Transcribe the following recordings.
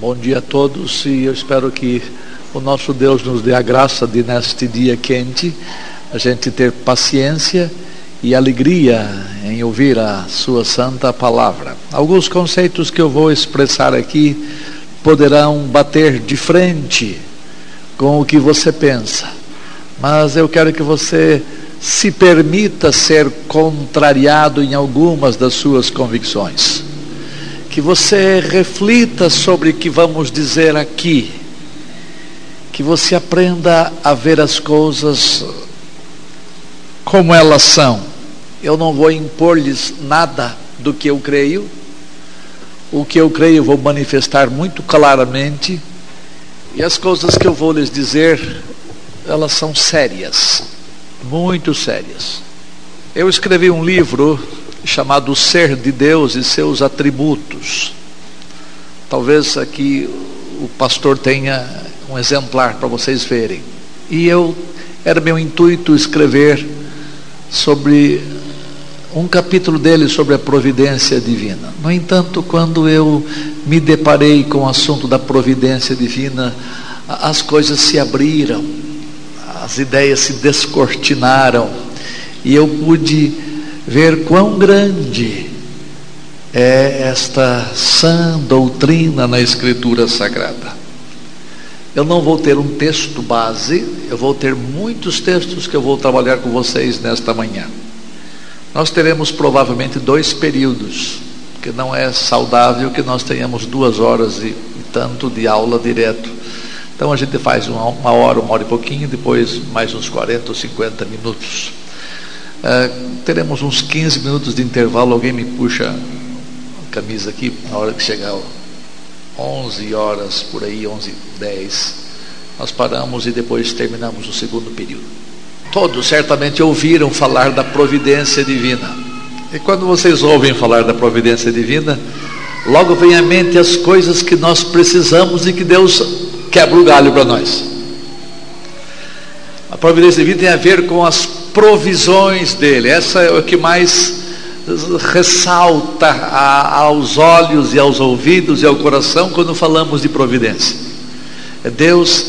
Bom dia a todos e eu espero que o nosso Deus nos dê a graça de, neste dia quente, a gente ter paciência e alegria em ouvir a Sua Santa Palavra. Alguns conceitos que eu vou expressar aqui poderão bater de frente com o que você pensa, mas eu quero que você se permita ser contrariado em algumas das suas convicções. Que você reflita sobre o que vamos dizer aqui. Que você aprenda a ver as coisas como elas são. Eu não vou impor-lhes nada do que eu creio. O que eu creio eu vou manifestar muito claramente. E as coisas que eu vou lhes dizer, elas são sérias muito sérias. Eu escrevi um livro chamado Ser de Deus e seus atributos. Talvez aqui o pastor tenha um exemplar para vocês verem. E eu era meu intuito escrever sobre um capítulo dele sobre a providência divina. No entanto, quando eu me deparei com o assunto da providência divina, as coisas se abriram as ideias se descortinaram e eu pude ver quão grande é esta sã doutrina na Escritura Sagrada. Eu não vou ter um texto base, eu vou ter muitos textos que eu vou trabalhar com vocês nesta manhã. Nós teremos provavelmente dois períodos, que não é saudável que nós tenhamos duas horas e, e tanto de aula direto. Então a gente faz uma, uma, hora, uma hora e pouquinho, depois mais uns 40 ou 50 minutos. Uh, teremos uns 15 minutos de intervalo. Alguém me puxa a camisa aqui na hora que chegar 11 horas por aí, 11, 10. Nós paramos e depois terminamos o segundo período. Todos certamente ouviram falar da providência divina. E quando vocês ouvem falar da providência divina, logo vem à mente as coisas que nós precisamos e que Deus quebra o galho para nós. A providência divina tem a ver com as provisões dele. Essa é o que mais ressalta a, aos olhos e aos ouvidos e ao coração quando falamos de providência. É Deus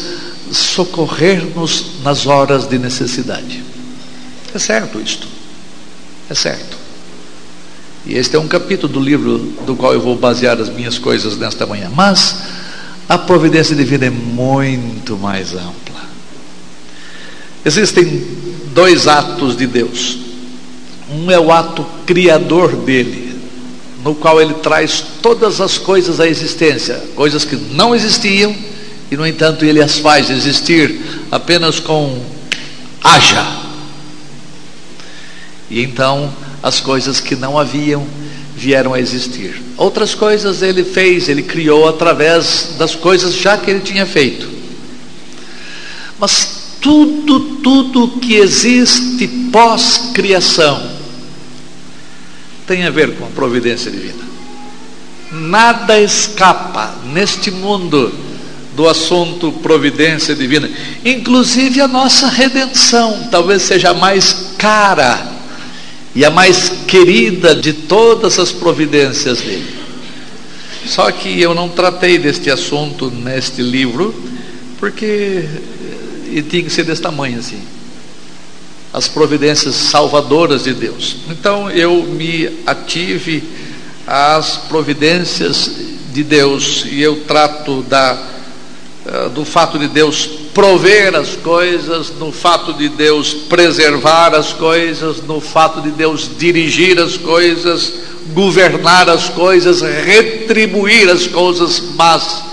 socorrer-nos nas horas de necessidade. É certo isto. É certo. E este é um capítulo do livro do qual eu vou basear as minhas coisas nesta manhã. Mas a providência divina é muito mais ampla. Existem dois atos de Deus. Um é o ato criador dele, no qual ele traz todas as coisas à existência, coisas que não existiam, e no entanto ele as faz existir apenas com haja. E então as coisas que não haviam vieram a existir. Outras coisas ele fez, ele criou através das coisas já que ele tinha feito. Mas tudo, tudo que existe pós-criação tem a ver com a providência divina. Nada escapa neste mundo do assunto providência divina, inclusive a nossa redenção, talvez seja mais cara e a mais querida de todas as providências dele. Só que eu não tratei deste assunto neste livro, porque ele tinha que ser desse tamanho assim. As providências salvadoras de Deus. Então eu me ative às providências de Deus e eu trato da, eh, do fato de Deus prover as coisas, no fato de Deus preservar as coisas, no fato de Deus dirigir as coisas, governar as coisas, retribuir as coisas más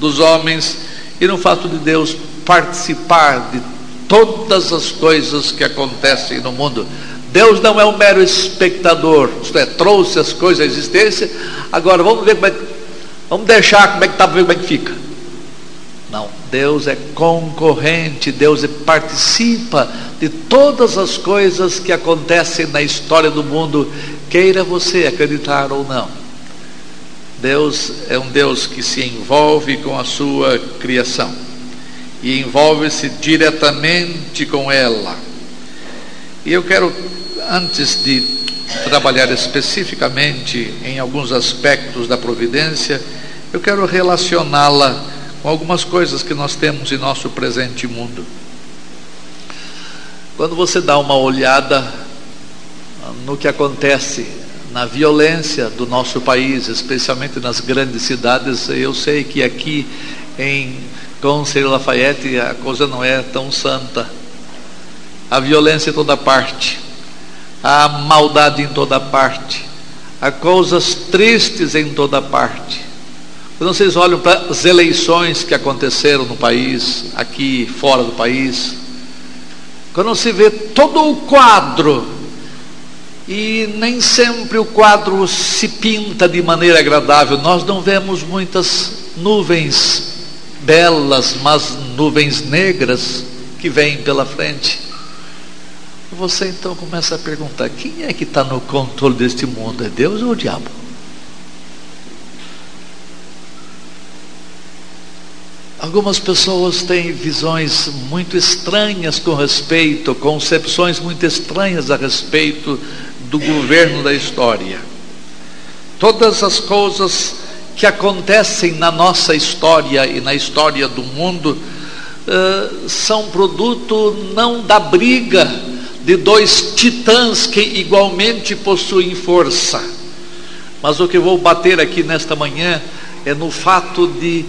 dos homens, e no fato de Deus participar de todas as coisas que acontecem no mundo. Deus não é um mero espectador, isto é, trouxe as coisas à existência, agora vamos ver como é que, vamos deixar como é que está, ver como é que fica. Não, Deus é concorrente, Deus é, participa de todas as coisas que acontecem na história do mundo, queira você acreditar ou não. Deus é um Deus que se envolve com a sua criação e envolve-se diretamente com ela. E eu quero, antes de trabalhar especificamente em alguns aspectos da providência, eu quero relacioná-la com algumas coisas que nós temos em nosso presente mundo. Quando você dá uma olhada no que acontece na violência do nosso país, especialmente nas grandes cidades, eu sei que aqui em Conselho Lafayette a coisa não é tão santa. A violência em toda parte, a maldade em toda parte, há coisas tristes em toda parte. Quando vocês olham para as eleições que aconteceram no país, aqui fora do país, quando se vê todo o quadro, e nem sempre o quadro se pinta de maneira agradável, nós não vemos muitas nuvens belas, mas nuvens negras que vêm pela frente. Você então começa a perguntar: quem é que está no controle deste mundo? É Deus ou o diabo? Algumas pessoas têm visões muito estranhas com respeito, concepções muito estranhas a respeito do governo da história. Todas as coisas que acontecem na nossa história e na história do mundo uh, são produto não da briga de dois titãs que igualmente possuem força, mas o que vou bater aqui nesta manhã é no fato de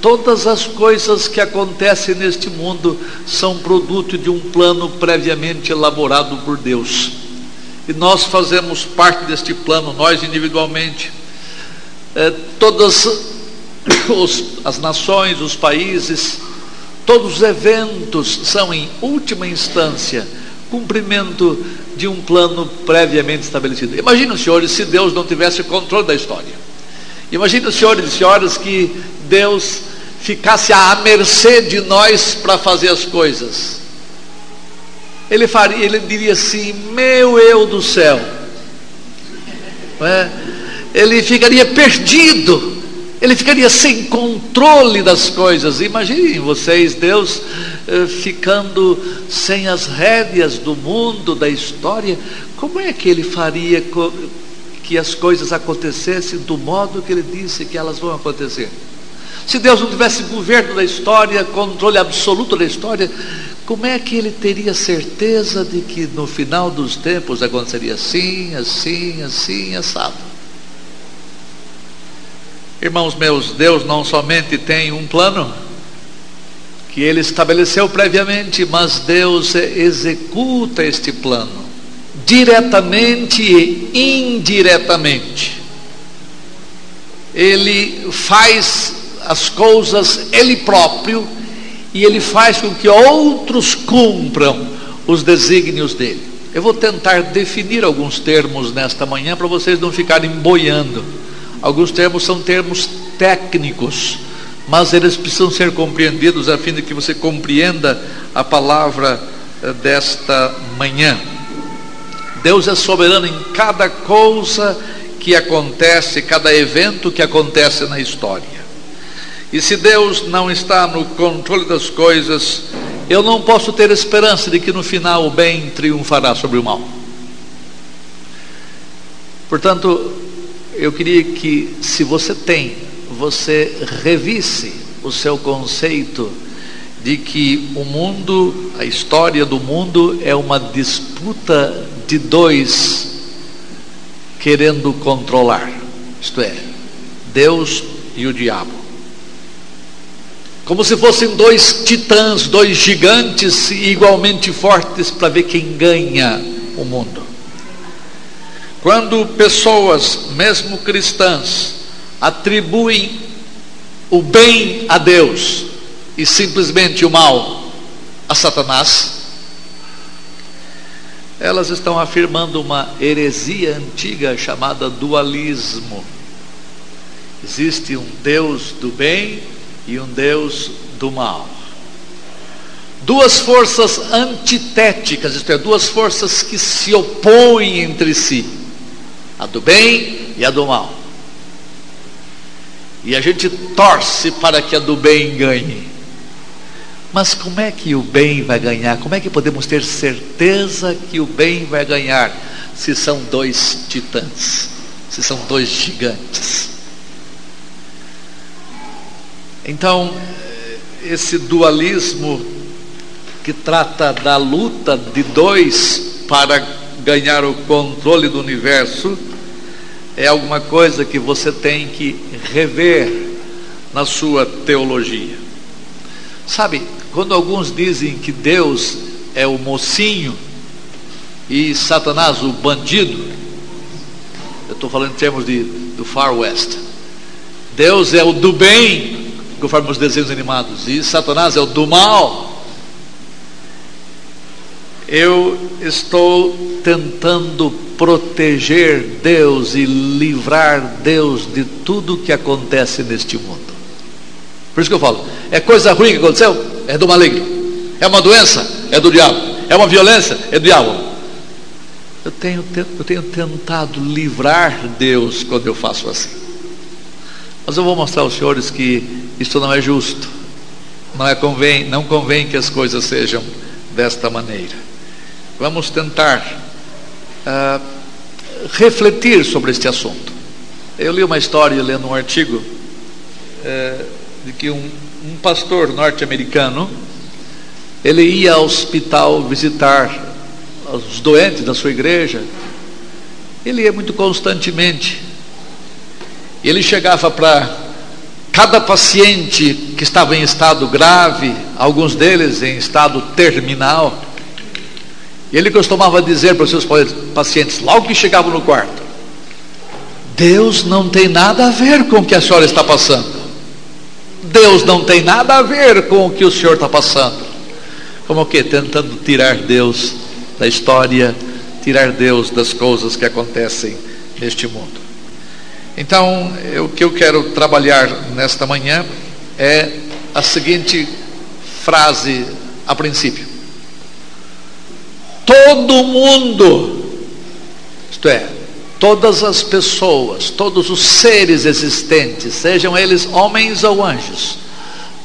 Todas as coisas que acontecem neste mundo são produto de um plano previamente elaborado por Deus. E nós fazemos parte deste plano, nós individualmente. É, todas as nações, os países, todos os eventos são, em última instância, cumprimento de um plano previamente estabelecido. Imagina, senhores, se Deus não tivesse controle da história. Imagina, senhores e senhoras, que Deus ficasse à mercê de nós para fazer as coisas. Ele faria, ele diria assim: meu eu do céu. É? Ele ficaria perdido, ele ficaria sem controle das coisas. Imaginem vocês, Deus eh, ficando sem as rédeas do mundo, da história, como é que ele faria que as coisas acontecessem do modo que ele disse que elas vão acontecer? Se Deus não tivesse governo da história, controle absoluto da história, como é que ele teria certeza de que no final dos tempos aconteceria assim, assim, assim, assado? Irmãos meus, Deus não somente tem um plano que ele estabeleceu previamente, mas Deus executa este plano diretamente e indiretamente. Ele faz as coisas ele próprio e ele faz com que outros cumpram os desígnios dele. Eu vou tentar definir alguns termos nesta manhã para vocês não ficarem boiando. Alguns termos são termos técnicos, mas eles precisam ser compreendidos a fim de que você compreenda a palavra eh, desta manhã. Deus é soberano em cada coisa que acontece, cada evento que acontece na história. E se Deus não está no controle das coisas, eu não posso ter esperança de que no final o bem triunfará sobre o mal. Portanto, eu queria que, se você tem, você revisse o seu conceito de que o mundo, a história do mundo é uma disputa de dois querendo controlar, isto é, Deus e o diabo como se fossem dois titãs, dois gigantes igualmente fortes para ver quem ganha o mundo. Quando pessoas, mesmo cristãs, atribuem o bem a Deus e simplesmente o mal a Satanás, elas estão afirmando uma heresia antiga chamada dualismo. Existe um Deus do bem e um Deus do mal. Duas forças antitéticas, isto é, duas forças que se opõem entre si, a do bem e a do mal. E a gente torce para que a do bem ganhe. Mas como é que o bem vai ganhar? Como é que podemos ter certeza que o bem vai ganhar se são dois titãs, se são dois gigantes? Então, esse dualismo que trata da luta de dois para ganhar o controle do universo é alguma coisa que você tem que rever na sua teologia. Sabe, quando alguns dizem que Deus é o mocinho e Satanás o bandido, eu estou falando em termos de, do Far West. Deus é o do bem, conforme os desenhos animados, e Satanás é o do mal. Eu estou tentando proteger Deus e livrar Deus de tudo que acontece neste mundo. Por isso que eu falo, é coisa ruim que aconteceu? É do maligno. É uma doença? É do diabo. É uma violência? É do diabo. Eu tenho, eu tenho tentado livrar Deus quando eu faço assim. Mas eu vou mostrar aos senhores que isso não é justo. Não, é convém, não convém que as coisas sejam desta maneira. Vamos tentar uh, refletir sobre este assunto. Eu li uma história lendo um artigo uh, de que um, um pastor norte-americano ele ia ao hospital visitar os doentes da sua igreja. Ele ia muito constantemente. Ele chegava para cada paciente que estava em estado grave, alguns deles em estado terminal. Ele costumava dizer para os seus pacientes, logo que chegavam no quarto: Deus não tem nada a ver com o que a senhora está passando. Deus não tem nada a ver com o que o senhor está passando. Como o que? Tentando tirar Deus da história, tirar Deus das coisas que acontecem neste mundo. Então, o que eu quero trabalhar nesta manhã é a seguinte frase a princípio todo mundo, isto é, todas as pessoas, todos os seres existentes, sejam eles homens ou anjos,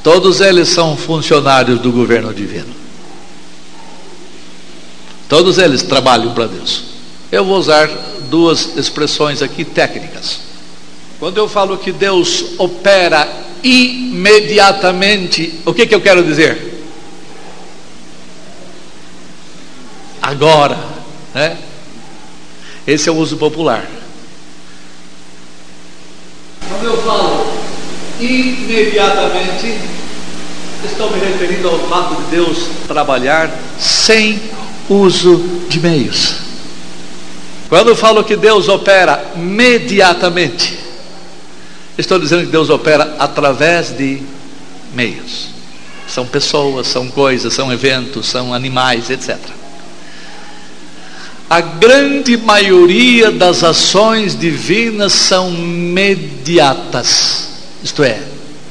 todos eles são funcionários do governo divino. Todos eles trabalham para Deus. Eu vou usar duas expressões aqui técnicas. Quando eu falo que Deus opera imediatamente, o que, que eu quero dizer? Agora, né? Esse é o uso popular. Quando eu falo imediatamente, estou me referindo ao fato de Deus trabalhar sem uso de meios. Quando eu falo que Deus opera imediatamente, estou dizendo que Deus opera através de meios. São pessoas, são coisas, são eventos, são animais, etc a grande maioria das ações divinas são imediatas, isto é,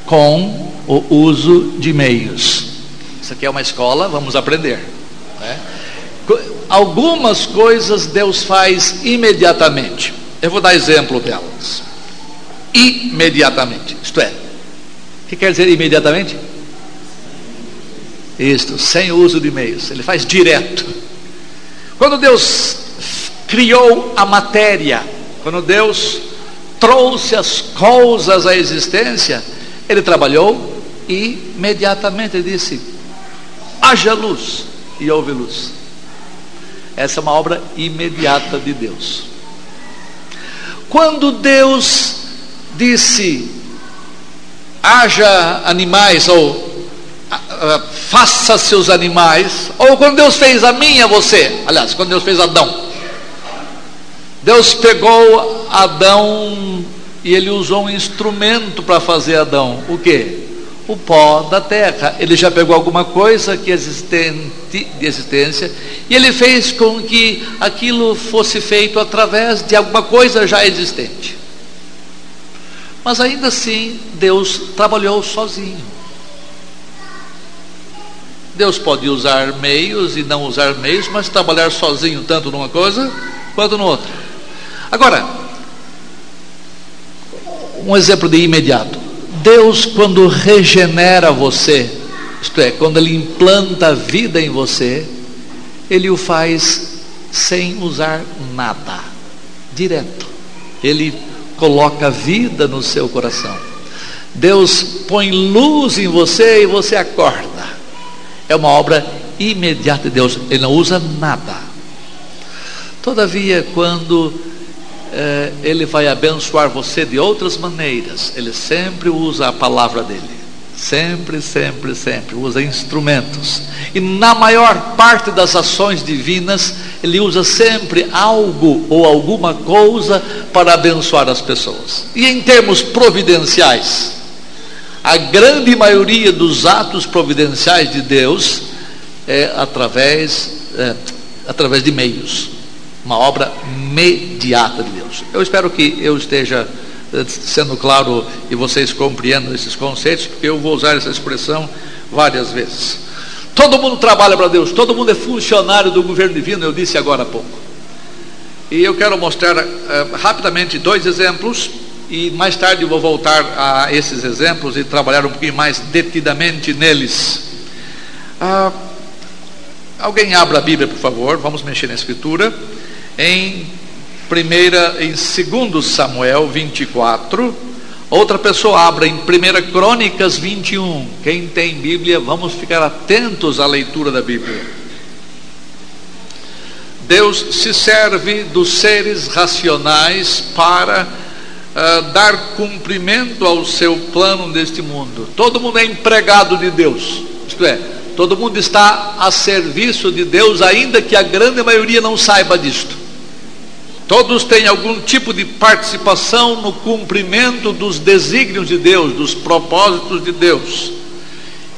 com o uso de meios. Isso aqui é uma escola, vamos aprender. Né? Algumas coisas Deus faz imediatamente. Eu vou dar exemplo delas. Imediatamente, isto é, o que quer dizer imediatamente? Isto, sem uso de meios, ele faz direto. Quando Deus criou a matéria, quando Deus trouxe as coisas à existência, ele trabalhou e imediatamente disse: haja luz e houve luz. Essa é uma obra imediata de Deus. Quando Deus disse: haja animais ou faça seus animais, ou quando Deus fez a mim e a você, aliás, quando Deus fez Adão, Deus pegou Adão e ele usou um instrumento para fazer Adão, o que? O pó da terra. Ele já pegou alguma coisa que existente, de existência e ele fez com que aquilo fosse feito através de alguma coisa já existente. Mas ainda assim, Deus trabalhou sozinho. Deus pode usar meios e não usar meios, mas trabalhar sozinho tanto numa coisa quanto no outra. Agora, um exemplo de imediato. Deus, quando regenera você, isto é, quando Ele implanta vida em você, Ele o faz sem usar nada, direto. Ele coloca vida no seu coração. Deus põe luz em você e você acorda. É uma obra imediata de Deus, Ele não usa nada. Todavia, quando eh, Ele vai abençoar você de outras maneiras, Ele sempre usa a palavra dele. Sempre, sempre, sempre usa instrumentos. E na maior parte das ações divinas, ele usa sempre algo ou alguma coisa para abençoar as pessoas. E em termos providenciais, a grande maioria dos atos providenciais de Deus é através, é, através de meios. Uma obra mediata de Deus. Eu espero que eu esteja sendo claro e vocês compreendam esses conceitos, porque eu vou usar essa expressão várias vezes. Todo mundo trabalha para Deus, todo mundo é funcionário do governo divino, eu disse agora há pouco. E eu quero mostrar uh, rapidamente dois exemplos, e mais tarde vou voltar a esses exemplos e trabalhar um pouquinho mais detidamente neles. Uh, alguém abra a Bíblia, por favor, vamos mexer na Escritura. Em primeira, em 2 Samuel 24. Outra pessoa abra em 1 Crônicas 21. Quem tem Bíblia, vamos ficar atentos à leitura da Bíblia. Deus se serve dos seres racionais para uh, dar cumprimento ao seu plano neste mundo. Todo mundo é empregado de Deus, isto é, todo mundo está a serviço de Deus, ainda que a grande maioria não saiba disto. Todos têm algum tipo de participação no cumprimento dos desígnios de Deus, dos propósitos de Deus,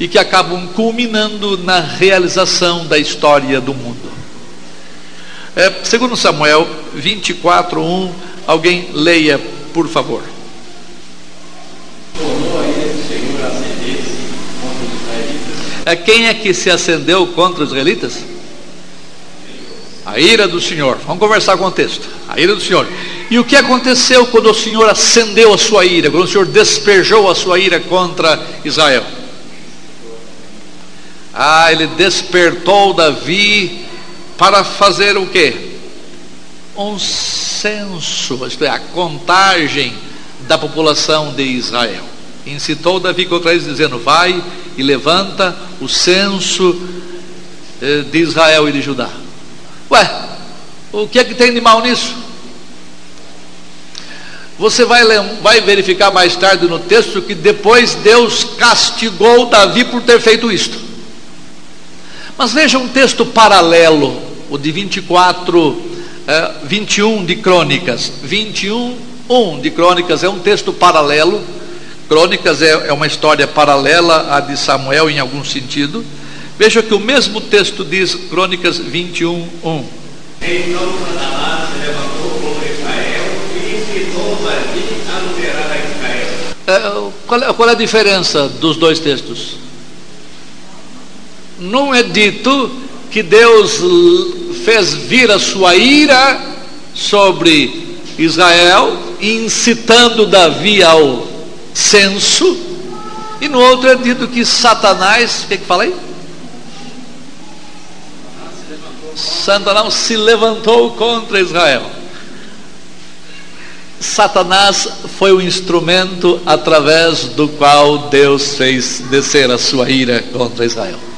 e que acabam culminando na realização da história do mundo. É, segundo Samuel 24, 1, alguém leia, por favor. É, quem é que se acendeu contra os israelitas? A ira do Senhor. Vamos conversar com o texto. A ira do Senhor. E o que aconteceu quando o Senhor acendeu a sua ira, quando o Senhor despejou a sua ira contra Israel? Ah, ele despertou Davi para fazer o quê? Um censo, isto é, a contagem da população de Israel. Incitou Davi contra eles, dizendo: Vai e levanta o censo eh, de Israel e de Judá. Ué, o que é que tem de mal nisso? Você vai, vai verificar mais tarde no texto que depois Deus castigou Davi por ter feito isto. Mas veja um texto paralelo, o de 24, eh, 21 de Crônicas. 21, 1 de Crônicas é um texto paralelo. Crônicas é, é uma história paralela à de Samuel em algum sentido. Veja que o mesmo texto diz, Crônicas 21, 1. Então Satanás se levantou contra Israel e incitou Davi a numerar a Israel. É, qual, é, qual é a diferença dos dois textos? Não é dito que Deus fez vir a sua ira sobre Israel, incitando Davi ao censo, e no outro é dito que Satanás, o que, que falei? Satanás se levantou contra Israel. Satanás foi o instrumento através do qual Deus fez descer a sua ira contra Israel.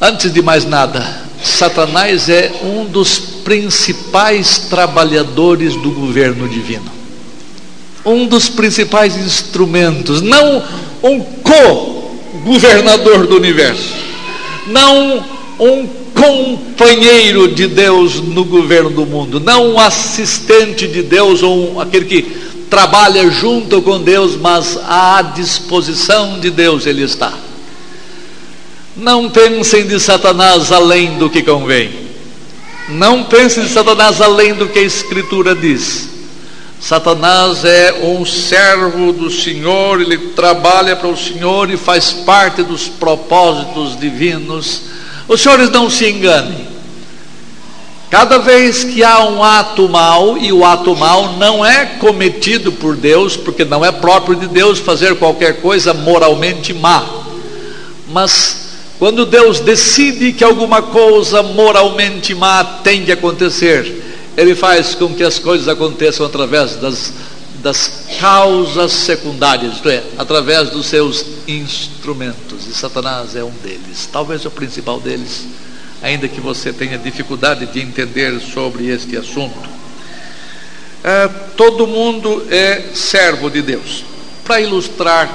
Antes de mais nada, Satanás é um dos principais trabalhadores do governo divino. Um dos principais instrumentos, não um co-governador do universo não um companheiro de Deus no governo do mundo, não um assistente de Deus ou um, aquele que trabalha junto com Deus, mas à disposição de Deus ele está. Não pensem de Satanás além do que convém. Não pensem de Satanás além do que a Escritura diz. Satanás é um servo do Senhor, ele trabalha para o Senhor e faz parte dos propósitos divinos. Os senhores não se enganem. Cada vez que há um ato mal, e o ato mal não é cometido por Deus, porque não é próprio de Deus fazer qualquer coisa moralmente má, mas quando Deus decide que alguma coisa moralmente má tem de acontecer, ele faz com que as coisas aconteçam através das, das causas secundárias, isto é, através dos seus instrumentos, e Satanás é um deles, talvez o principal deles, ainda que você tenha dificuldade de entender sobre este assunto. É, todo mundo é servo de Deus. Para ilustrar,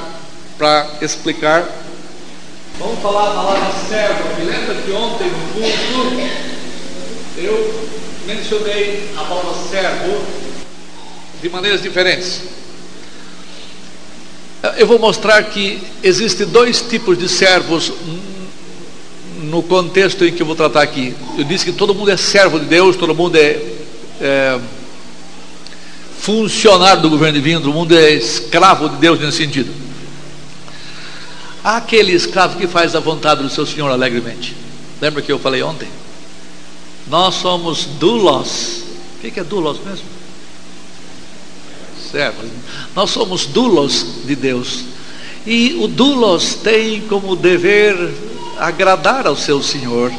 para explicar, vamos falar a palavra servo. Me lembra que ontem no culto eu mencionei a palavra servo de maneiras diferentes. Eu vou mostrar que existem dois tipos de servos no contexto em que eu vou tratar aqui. Eu disse que todo mundo é servo de Deus, todo mundo é, é funcionário do governo divino, todo mundo é escravo de Deus nesse sentido. Há aquele escravo que faz a vontade do seu senhor alegremente. Lembra que eu falei ontem? Nós somos dulos. O que é dulos mesmo? Servos. Nós somos dulos de Deus. E o dulos tem como dever agradar ao seu Senhor,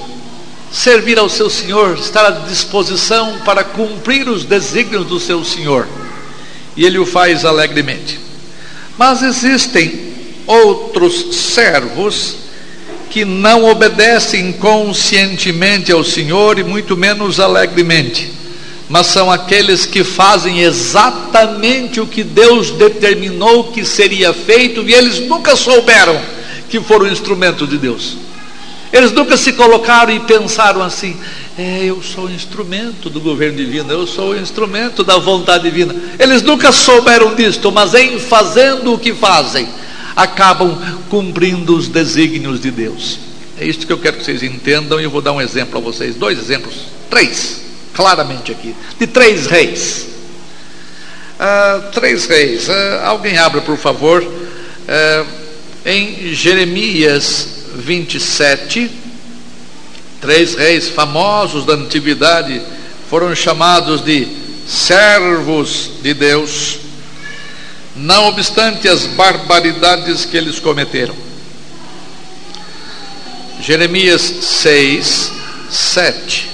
servir ao seu Senhor, estar à disposição para cumprir os desígnios do seu Senhor. E ele o faz alegremente. Mas existem outros servos que não obedecem conscientemente ao Senhor e muito menos alegremente, mas são aqueles que fazem exatamente o que Deus determinou que seria feito e eles nunca souberam que foram instrumentos de Deus. Eles nunca se colocaram e pensaram assim: é, eu sou instrumento do governo divino, eu sou instrumento da vontade divina. Eles nunca souberam disto, mas em fazendo o que fazem, acabam cumprindo os desígnios de Deus. É isto que eu quero que vocês entendam e eu vou dar um exemplo a vocês, dois exemplos, três, claramente aqui, de três reis. Ah, três reis. Ah, alguém abra, por favor, ah, em Jeremias 27. Três reis famosos da antiguidade foram chamados de servos de Deus não obstante as barbaridades que eles cometeram. Jeremias 6, 7.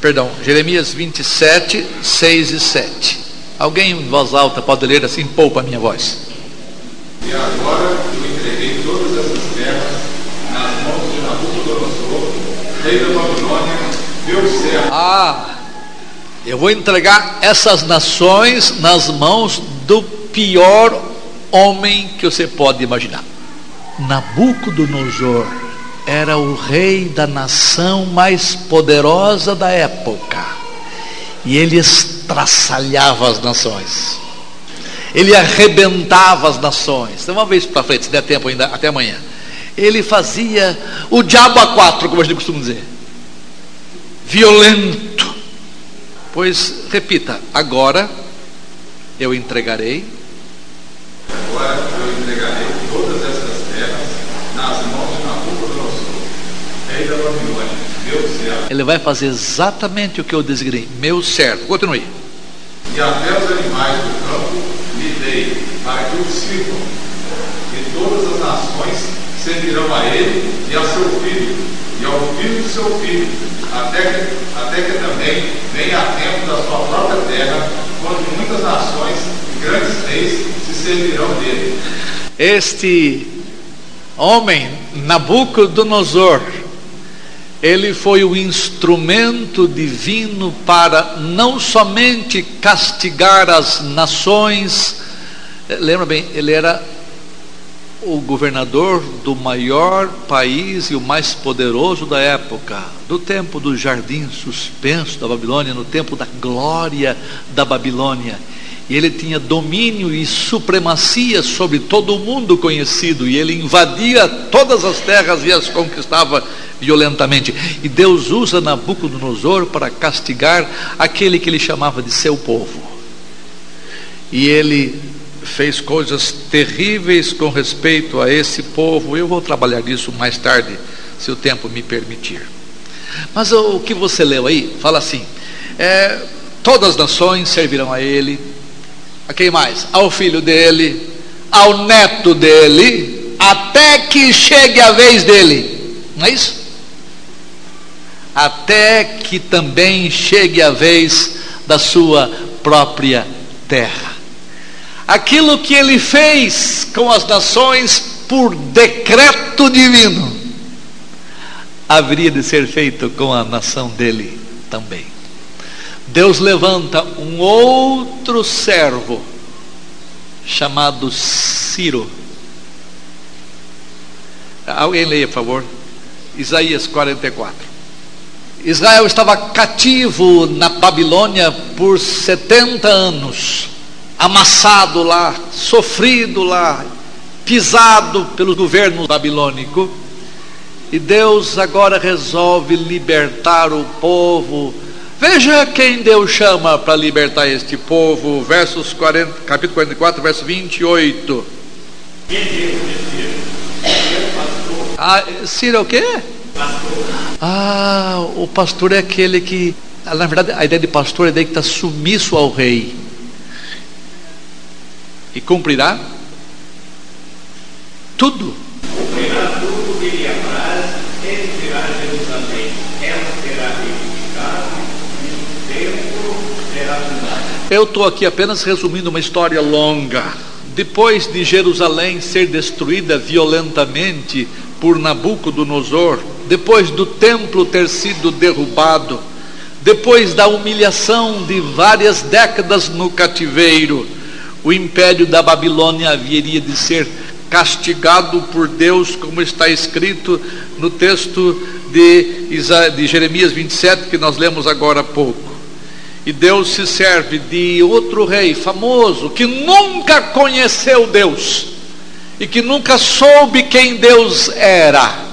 Perdão, Jeremias 27, 6 e 7. Alguém em voz alta pode ler assim, poupa a minha voz. E agora eu entreguei todas essas terras nas mãos de Nabucodonosor, rei da Babilônia, meu servo. Ah! Eu vou entregar essas nações nas mãos do pior homem que você pode imaginar. Nabucodonosor era o rei da nação mais poderosa da época. E ele estraçalhava as nações. Ele arrebentava as nações. Então, uma vez para frente, se der tempo ainda, até amanhã. Ele fazia o diabo a quatro, como a gente costuma dizer. Violento Pois repita, agora eu entregarei. Agora eu entregarei todas essas terras nas mãos de Nabucodonosor, rei da Babilônia, meu servo. Ele vai fazer exatamente o que eu designei, meu servo. Continue. E até os animais do campo lhe dei, para que o sirvam. E todas as nações servirão a ele e a seu filho, e ao filho do seu filho, até que, até que também venha a tempo da sua própria terra, quando muitas nações e grandes reis se servirão dele. Este homem, Nabucodonosor, ele foi o instrumento divino para não somente castigar as nações, lembra bem, ele era o governador do maior país e o mais poderoso da época, do tempo do jardim suspenso da Babilônia, no tempo da glória da Babilônia. E ele tinha domínio e supremacia sobre todo o mundo conhecido, e ele invadia todas as terras e as conquistava violentamente. E Deus usa Nabucodonosor para castigar aquele que ele chamava de seu povo. E ele fez coisas terríveis com respeito a esse povo. Eu vou trabalhar nisso mais tarde, se o tempo me permitir. Mas o, que você leu aí, fala assim: é, todas as nações servirão a ele, a quem mais? Ao filho dele, ao neto dele, até que chegue a vez dele. Não é isso? Até que também chegue a vez da sua própria terra. Aquilo que ele fez com as nações por decreto divino, haveria de ser feito com a nação dele também. Deus levanta um outro servo chamado Ciro. Alguém leia, por favor. Isaías 44. Israel estava cativo na Babilônia por 70 anos, amassado lá, sofrido lá, pisado pelo governo babilônico. E Deus agora resolve libertar o povo Veja quem Deus chama para libertar este povo, versos 40, capítulo 44, verso 28. Ah, Ciro o quê? Ah, o pastor é aquele que, na verdade, a ideia de pastor é a ideia que está sumiço ao rei. E cumprirá tudo. Cumprirá tudo que lhe apraz, ele será Jerusalém, ela será edificada eu estou aqui apenas resumindo uma história longa. Depois de Jerusalém ser destruída violentamente por Nabucodonosor, depois do templo ter sido derrubado, depois da humilhação de várias décadas no cativeiro, o império da Babilônia haveria de ser castigado por Deus, como está escrito no texto de, de Jeremias 27, que nós lemos agora há pouco. E Deus se serve de outro rei famoso que nunca conheceu Deus e que nunca soube quem Deus era.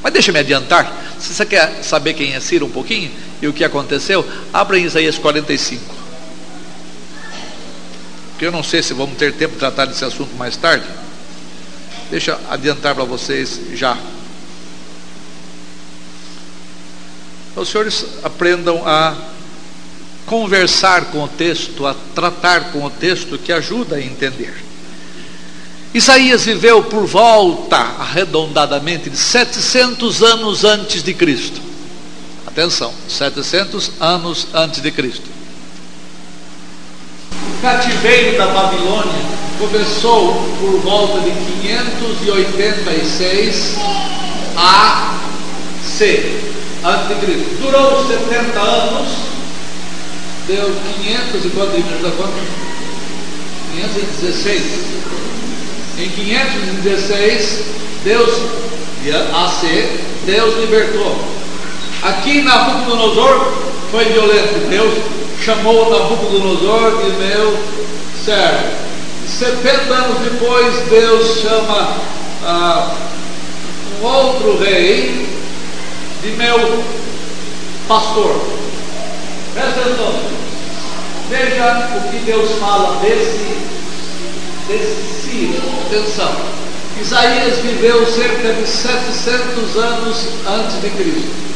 Mas deixa me adiantar. Se você quer saber quem é Ciro um pouquinho e o que aconteceu, abra em Isaías 45. Porque eu não sei se vamos ter tempo de tratar desse assunto mais tarde. Deixa eu adiantar para vocês já. Os senhores aprendam a conversar com o texto, a tratar com o texto que ajuda a entender. Isaías viveu por volta, arredondadamente, de 700 anos antes de Cristo. Atenção, 700 anos antes de Cristo. Cativeiro da Babilônia começou por volta de 586 A.C. antes de Cristo. Durou 70 anos deu 500 e quanto diminuiu da conta? 516. Em 516, Deus, AC, Deus libertou. Aqui Nabucodonosor foi violento. Deus chamou Nabucodonosor de meu servo. 70 anos depois, Deus chama ah, um outro rei de meu pastor. Presta atenção. Veja o que Deus fala desse, desse Ciro. Atenção. Isaías viveu cerca de 700 anos antes de Cristo.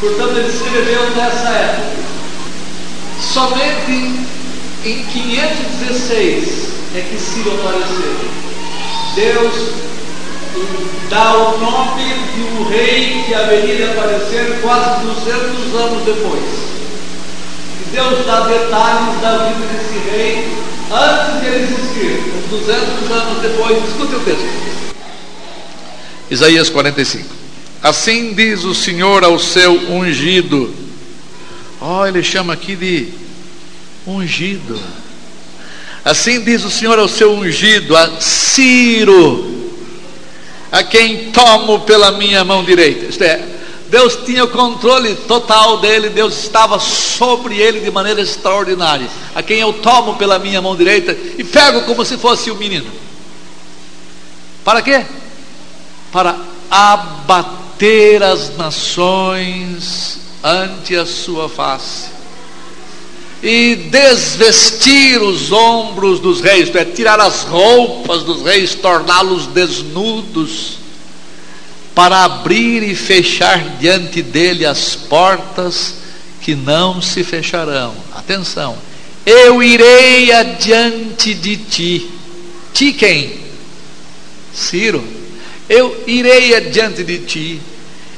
Portanto, ele escreveu nessa época. Somente em 516 é que Ciro apareceu. Deus dá o nome de um rei que haveria de aparecer quase 200 anos depois. Deus dá detalhes da vida desse rei antes de ele existir, uns 200 anos depois. Escute o texto. Isaías 45. Assim diz o Senhor ao seu ungido. Ó, oh, ele chama aqui de ungido. Assim diz o Senhor ao seu ungido, a Ciro, a quem tomo pela minha mão direita. Isto é, Deus tinha o controle total dele, Deus estava sobre ele de maneira extraordinária. A quem eu tomo pela minha mão direita e pego como se fosse o um menino. Para quê? Para abater as nações ante a sua face e desvestir os ombros dos reis, é, tirar as roupas dos reis, torná-los desnudos para abrir e fechar diante dele as portas que não se fecharão. Atenção, eu irei adiante de ti. Ti quem? Ciro. Eu irei adiante de ti.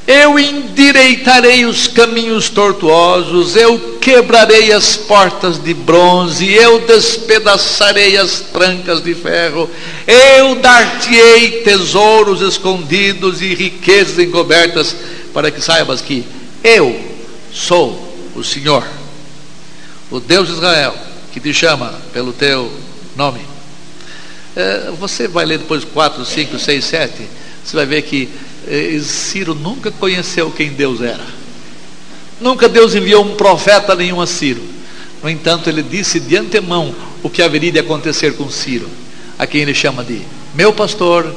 Eu endireitarei os caminhos tortuosos, eu quebrarei as portas de bronze, eu despedaçarei as trancas de ferro, eu dar-te-ei tesouros escondidos e riquezas encobertas, para que saibas que eu sou o Senhor, o Deus de Israel, que te chama pelo teu nome. É, você vai ler depois 4, 5, 6, 7, você vai ver que é, Ciro nunca conheceu quem Deus era. Nunca Deus enviou um profeta nenhum a Ciro. No entanto, ele disse de antemão o que haveria de acontecer com Ciro, a quem ele chama de meu pastor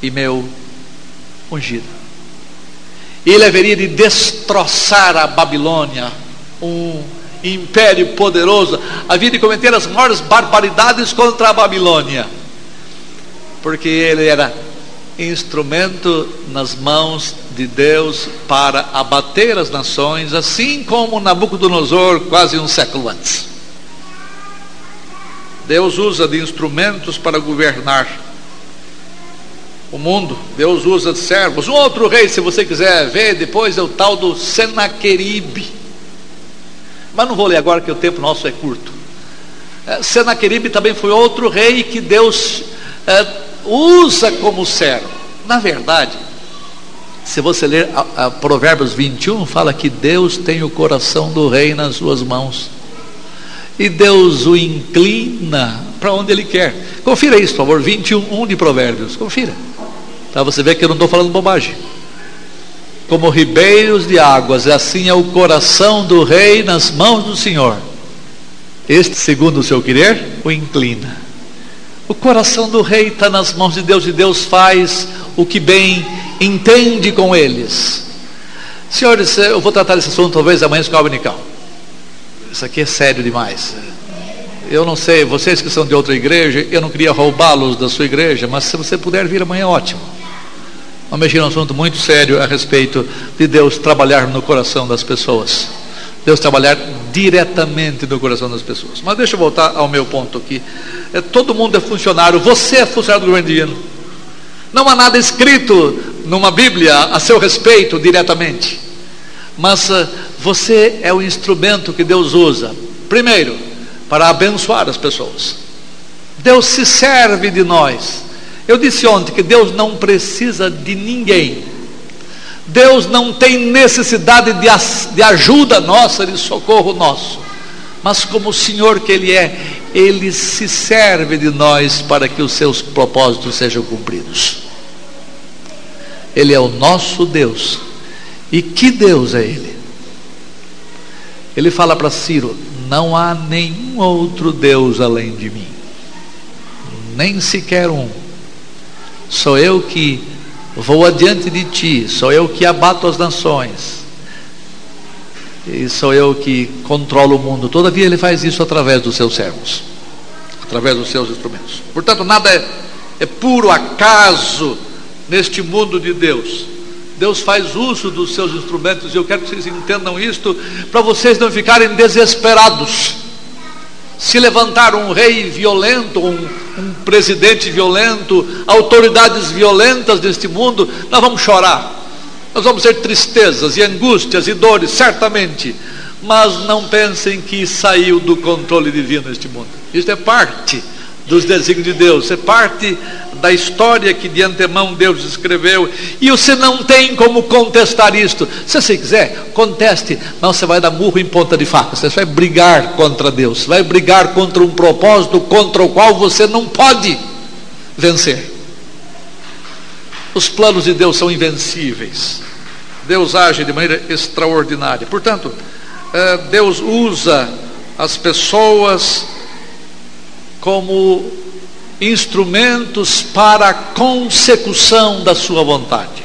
e meu ungido. Ele haveria de destroçar a Babilônia, um império poderoso, havia de cometer as maiores barbaridades contra a Babilônia, porque ele era instrumento nas mãos de Deus para abater as nações, assim como Nabucodonosor quase um século antes. Deus usa de instrumentos para governar o mundo. Deus usa de servos. Um outro rei, se você quiser ver, depois é o tal do Senaqueribe. Mas não vou ler agora que o tempo nosso é curto. É, Senaqueribe também foi outro rei que Deus é, usa como servo. Na verdade, se você ler a, a Provérbios 21, fala que Deus tem o coração do rei nas suas mãos. E Deus o inclina para onde Ele quer. Confira isso, por favor, 21, 1 de Provérbios. Confira. Para você ver que eu não estou falando bobagem. Como ribeiros de águas, assim é o coração do rei nas mãos do Senhor. Este, segundo o seu querer, o inclina. O coração do rei está nas mãos de Deus e Deus faz o que bem entende com eles. Senhores, eu vou tratar desse assunto talvez amanhã com a Unical. Isso aqui é sério demais. Eu não sei, vocês que são de outra igreja, eu não queria roubá-los da sua igreja, mas se você puder vir amanhã, ótimo. Vamos mexer num assunto muito sério a respeito de Deus trabalhar no coração das pessoas. Deus trabalhar diretamente no coração das pessoas. Mas deixa eu voltar ao meu ponto aqui. É, todo mundo é funcionário, você é funcionário do governo divino. Não há nada escrito numa Bíblia a seu respeito diretamente. Mas uh, você é o instrumento que Deus usa, primeiro, para abençoar as pessoas. Deus se serve de nós. Eu disse ontem que Deus não precisa de ninguém Deus não tem necessidade de, de ajuda nossa, de socorro nosso, mas como o Senhor que Ele é, Ele se serve de nós para que os seus propósitos sejam cumpridos. Ele é o nosso Deus. E que Deus é Ele? Ele fala para Ciro: Não há nenhum outro Deus além de mim, nem sequer um. Sou eu que Vou adiante de ti, sou eu que abato as nações, e sou eu que controlo o mundo. Todavia, ele faz isso através dos seus servos, através dos seus instrumentos. Portanto, nada é, é puro acaso neste mundo de Deus. Deus faz uso dos seus instrumentos, e eu quero que vocês entendam isto, para vocês não ficarem desesperados se levantar um rei violento, um, um, presidente violento, autoridades violentas deste mundo, nós vamos chorar, nós vamos ter tristezas e angústias e dores, certamente, mas não pensem que saiu do controle divino este mundo, isso é parte dos desígnios de Deus, é parte da história que de antemão Deus escreveu, e você não tem como contestar isto. Se você quiser, conteste, mas você vai dar murro em ponta de faca, você vai brigar contra Deus, você vai brigar contra um propósito contra o qual você não pode vencer. Os planos de Deus são invencíveis. Deus age de maneira extraordinária. Portanto, eh, Deus usa as pessoas como instrumentos para a consecução da sua vontade.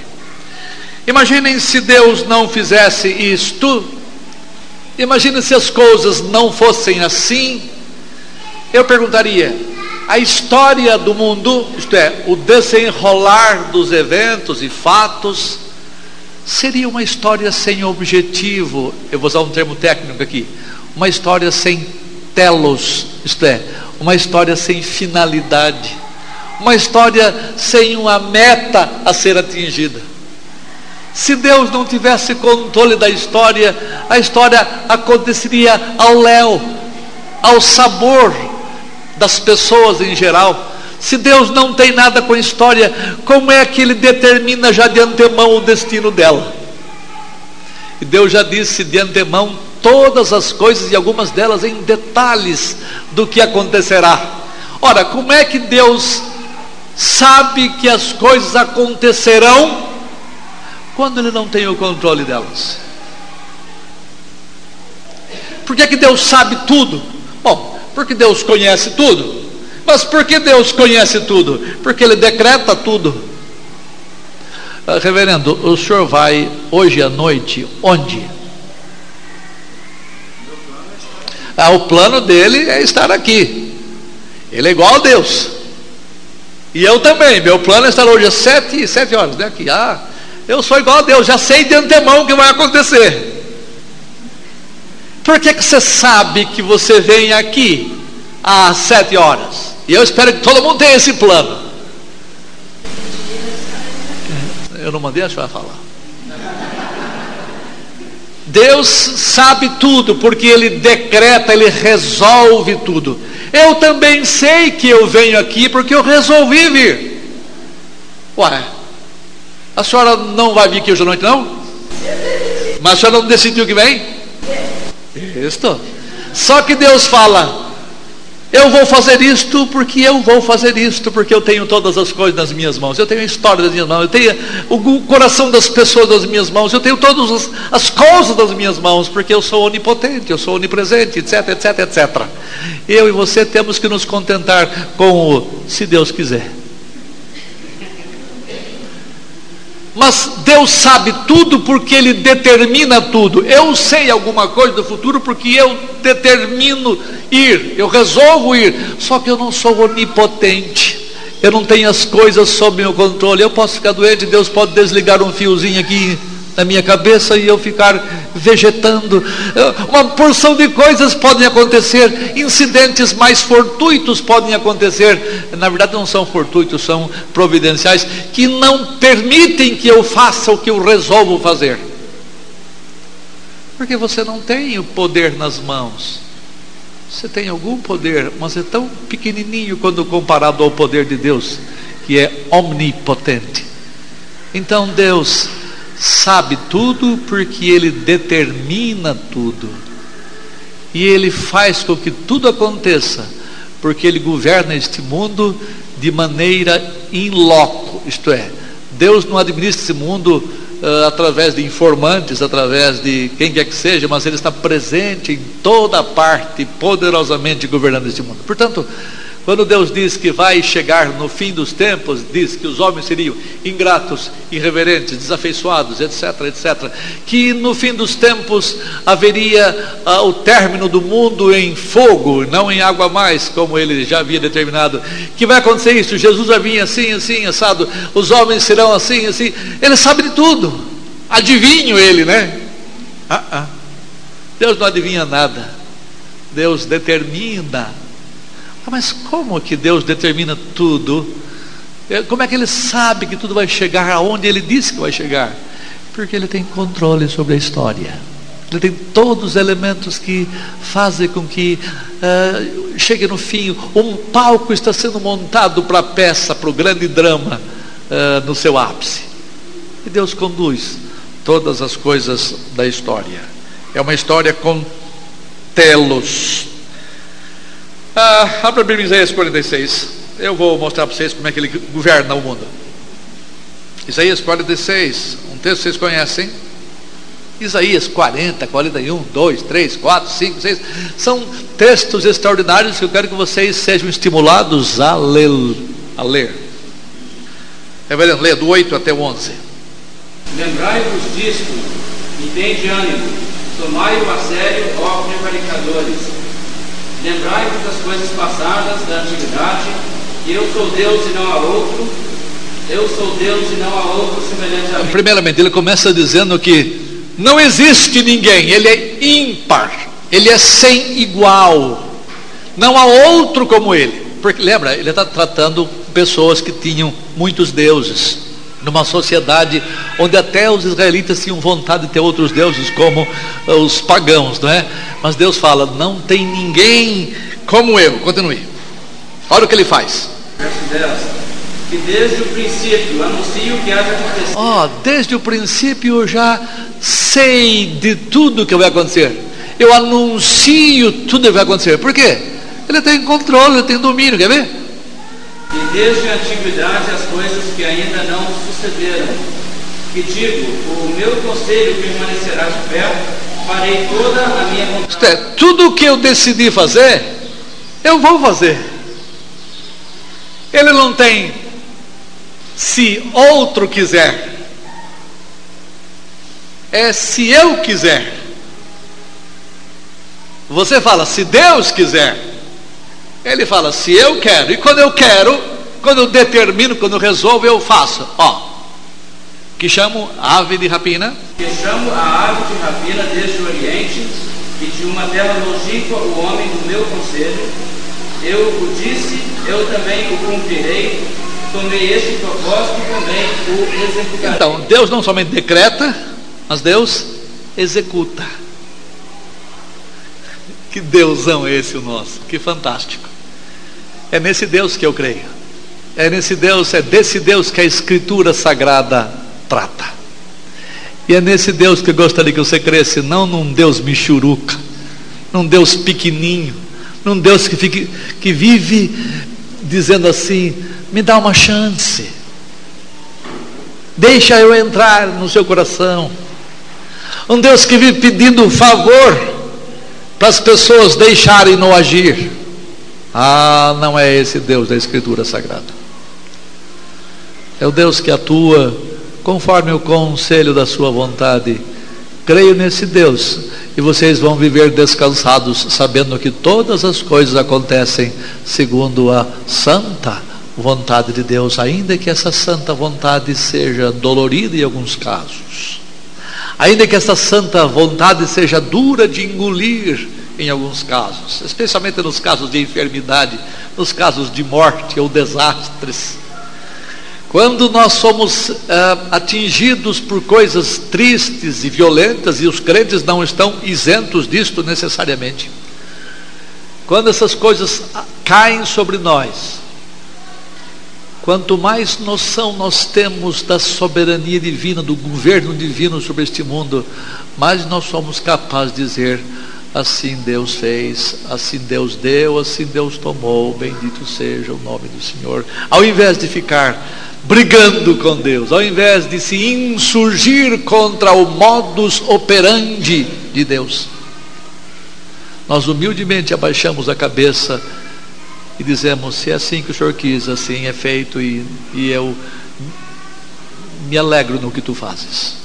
Imaginem se Deus não fizesse isto, imaginem se as coisas não fossem assim. Eu perguntaria: a história do mundo, isto é, o desenrolar dos eventos e fatos, seria uma história sem objetivo. Eu vou usar um termo técnico aqui: uma história sem telos, isto é, uma história sem finalidade, uma história sem uma meta a ser atingida. Se Deus não tivesse controle da história, a história aconteceria ao léu, ao sabor das pessoas em geral. Se Deus não tem nada com a história, como é que Ele determina já de antemão o destino dela? E Deus já disse de antemão todas as coisas e algumas delas em detalhes do que acontecerá. Ora, como é que Deus sabe que as coisas acontecerão quando Ele não tem o controle delas? Por que, que Deus sabe tudo? Bom, porque Deus conhece tudo. Mas por que Deus conhece tudo? Porque Ele decreta tudo. Ah, reverendo, o senhor vai hoje à noite onde? Ah, o plano dele é estar aqui. Ele é igual a Deus. E eu também. Meu plano é estar hoje às sete, sete horas, né? Aqui. Ah, eu sou igual a Deus. Já sei de antemão o que vai acontecer. Por que, que você sabe que você vem aqui às sete horas? E eu espero que todo mundo tenha esse plano. Eu não mandei a senhora falar. Deus sabe tudo, porque Ele decreta, Ele resolve tudo. Eu também sei que eu venho aqui porque eu resolvi vir. Ué, a senhora não vai vir aqui hoje à noite, não? Mas a senhora não decidiu que vem? Isso. Só que Deus fala: eu vou fazer isto porque eu vou fazer isto, porque eu tenho todas as coisas nas minhas mãos, eu tenho a história das minhas mãos, eu tenho o coração das pessoas nas minhas mãos, eu tenho todas as, as coisas das minhas mãos, porque eu sou onipotente, eu sou onipresente, etc, etc, etc. Eu e você temos que nos contentar com o se Deus quiser. Mas Deus sabe tudo porque Ele determina tudo. Eu sei alguma coisa do futuro porque eu determino ir, eu resolvo ir. Só que eu não sou onipotente. Eu não tenho as coisas sob meu controle. Eu posso ficar doente, Deus pode desligar um fiozinho aqui na minha cabeça e eu ficar vegetando. Uma porção de coisas podem acontecer, incidentes mais fortuitos podem acontecer. Na verdade, não são fortuitos, são providenciais que não permitem que eu faça o que eu resolvo fazer. Porque você não tem o poder nas mãos. Você tem algum poder, mas é tão pequenininho quando comparado ao poder de Deus, que é omnipotente. Então Deus sabe tudo porque ele determina tudo. E ele faz com que tudo aconteça, porque ele governa este mundo de maneira in loco, isto é, Deus não administra esse mundo uh, através de informantes, através de quem quer que seja, mas ele está presente em toda parte, poderosamente governando este mundo. Portanto, quando Deus diz que vai chegar no fim dos tempos, diz que os homens seriam ingratos, irreverentes, desafeiçoados, etc, etc. Que no fim dos tempos haveria ah, o término do mundo em fogo, não em água mais, como ele já havia determinado. Que vai acontecer isso? Jesus vai vir assim, assim, assado. Os homens serão assim, assim. Ele sabe de tudo. Adivinho ele, né? Ah, ah. Deus não adivinha nada. Deus determina ah, mas como que Deus determina tudo? É, como é que Ele sabe que tudo vai chegar aonde Ele disse que vai chegar? Porque Ele tem controle sobre a história. Ele tem todos os elementos que fazem com que uh, chegue no fim. Um palco está sendo montado para a peça, para o grande drama uh, no seu ápice. E Deus conduz todas as coisas da história. É uma história com telos, ah, abra a Bíblia em Isaías 46. Eu vou mostrar para vocês como é que ele governa o mundo. Isaías 46, um texto que vocês conhecem. Isaías 40, 41, 2, 3, 4, 5, 6. São textos extraordinários que eu quero que vocês sejam estimulados a ler. A ler. Reverendo, lê do 8 até o 11. Lembrai-vos disto e tende ânimo. Tomai-o a sério, ó prevaricadores Lembrai-vos das coisas passadas da antiguidade, eu sou Deus e não há outro, eu sou Deus e não há outro semelhante a mim. Primeiramente, ele começa dizendo que não existe ninguém, ele é ímpar, ele é sem igual, não há outro como ele. Porque lembra, ele está tratando pessoas que tinham muitos deuses. Numa sociedade onde até os israelitas tinham vontade de ter outros deuses como eh, os pagãos, não é? Mas Deus fala: não tem ninguém como eu. Continue. Olha o que ele faz. Verso 10. Que desde o princípio anuncio o que há de acontecer. Ó, oh, desde o princípio eu já sei de tudo que vai acontecer. Eu anuncio tudo que vai acontecer. Por quê? Ele tem controle, ele tem domínio, quer ver? E desde a antiguidade as coisas que ainda não sucederam. Que digo, o meu conselho permanecerá de pé, farei toda a minha vontade. É, tudo o que eu decidi fazer, eu vou fazer. Ele não tem se outro quiser. É se eu quiser. Você fala, se Deus quiser. Ele fala, se eu quero. E quando eu quero, quando eu determino, quando eu resolvo, eu faço. Ó, que chamo ave de rapina. Que chamo a ave de rapina desde o Oriente e de uma terra longínqua o homem do meu conselho. Eu o disse, eu também o cumprirei. Tomei este propósito e também o executarei. Então, Deus não somente decreta, mas Deus executa. Que Deusão é esse o nosso, que fantástico. É nesse Deus que eu creio. É nesse Deus, é desse Deus que a Escritura Sagrada trata. E é nesse Deus que eu gostaria que você cresce, não num Deus michuruca, num Deus pequenininho, num Deus que, fique, que vive dizendo assim: me dá uma chance, deixa eu entrar no seu coração. Um Deus que vive pedindo favor para as pessoas deixarem no agir. Ah, não é esse Deus da Escritura Sagrada. É o Deus que atua conforme o conselho da sua vontade. Creio nesse Deus e vocês vão viver descansados, sabendo que todas as coisas acontecem segundo a santa vontade de Deus, ainda que essa santa vontade seja dolorida em alguns casos. Ainda que essa santa vontade seja dura de engolir em alguns casos, especialmente nos casos de enfermidade, nos casos de morte ou desastres. Quando nós somos ah, atingidos por coisas tristes e violentas, e os crentes não estão isentos disto necessariamente, quando essas coisas caem sobre nós, Quanto mais noção nós temos da soberania divina, do governo divino sobre este mundo, mais nós somos capazes de dizer: assim Deus fez, assim Deus deu, assim Deus tomou, bendito seja o nome do Senhor. Ao invés de ficar brigando com Deus, ao invés de se insurgir contra o modus operandi de Deus, nós humildemente abaixamos a cabeça e dizemos: se é assim que o Senhor quis, assim é feito, e, e eu me alegro no que tu fazes.